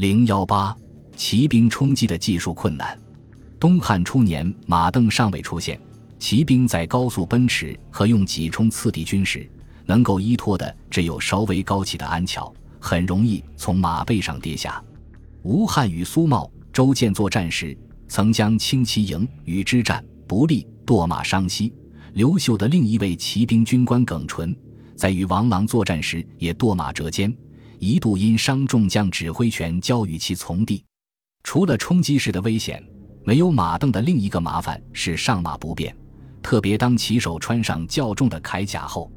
零幺八，骑兵冲击的技术困难。东汉初年，马镫尚未出现，骑兵在高速奔驰和用戟冲刺敌军时，能够依托的只有稍微高起的鞍桥，很容易从马背上跌下。吴汉与苏茂、周建作战时，曾将轻骑营与之战不利，堕马伤膝。刘秀的另一位骑兵军官耿纯，在与王朗作战时也堕马折肩。一度因伤重将指挥权交与其从弟。除了冲击时的危险，没有马镫的另一个麻烦是上马不便，特别当骑手穿上较重的铠甲后。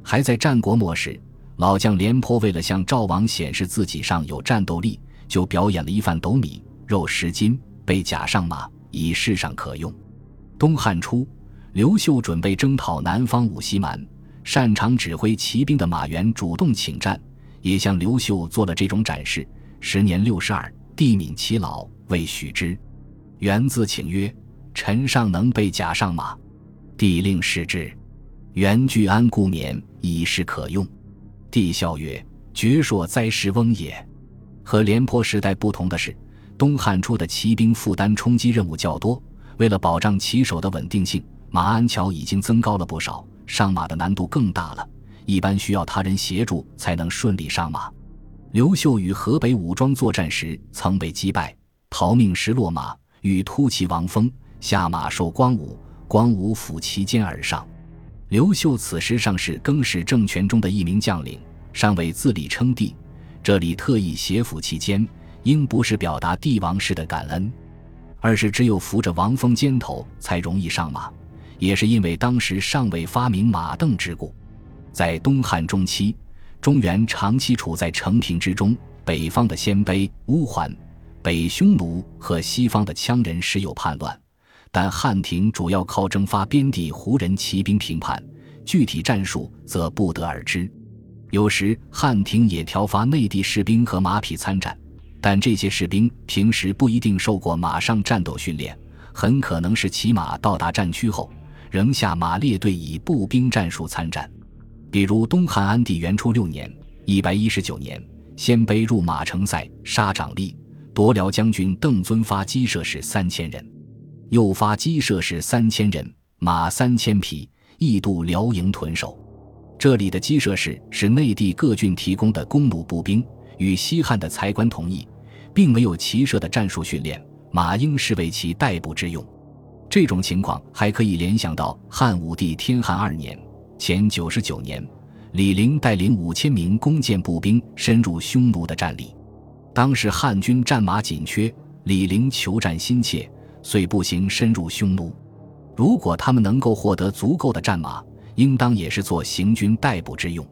还在战国末时，老将廉颇为了向赵王显示自己上有战斗力，就表演了一番斗米、肉十斤，被甲上马，以示上可用。东汉初，刘秀准备征讨南方五溪蛮，擅长指挥骑兵的马援主动请战。也向刘秀做了这种展示。时年六十二，帝敏其老，未许之。元自请曰：“臣尚能备甲上马。”帝令使之。元具安故免，以示可用。帝笑曰：“绝硕哉时翁也。”和廉颇时代不同的是，东汉初的骑兵负担冲击任务较多。为了保障骑手的稳定性，马鞍桥已经增高了不少，上马的难度更大了。一般需要他人协助才能顺利上马。刘秀与河北武装作战时曾被击败，逃命时落马，欲突骑王峰下马受光武，光武抚其肩而上。刘秀此时尚是更始政权中的一名将领，尚未自立称帝。这里特意写抚其肩，应不是表达帝王式的感恩，而是只有扶着王峰肩头才容易上马，也是因为当时尚未发明马镫之故。在东汉中期，中原长期处在承平之中，北方的鲜卑、乌桓、北匈奴和西方的羌人时有叛乱，但汉廷主要靠征发边地胡人骑兵平叛，具体战术则不得而知。有时汉廷也调发内地士兵和马匹参战，但这些士兵平时不一定受过马上战斗训练，很可能是骑马到达战区后，仍下马列队以步兵战术参战。比如东汉安帝元初六年（一百一十九年），鲜卑入马城塞，杀长吏，夺辽将军邓遵发鸡舍士三千人，又发鸡舍士三千人，马三千匹，亦渡辽营屯守。这里的鸡舍士是内地各郡提供的弓弩步兵，与西汉的才官同意，并没有骑射的战术训练，马应是为其代步之用。这种情况还可以联想到汉武帝天汉二年。前九十九年，李陵带领五千名弓箭步兵深入匈奴的战力。当时汉军战马紧缺，李陵求战心切，遂步行深入匈奴。如果他们能够获得足够的战马，应当也是做行军代步之用。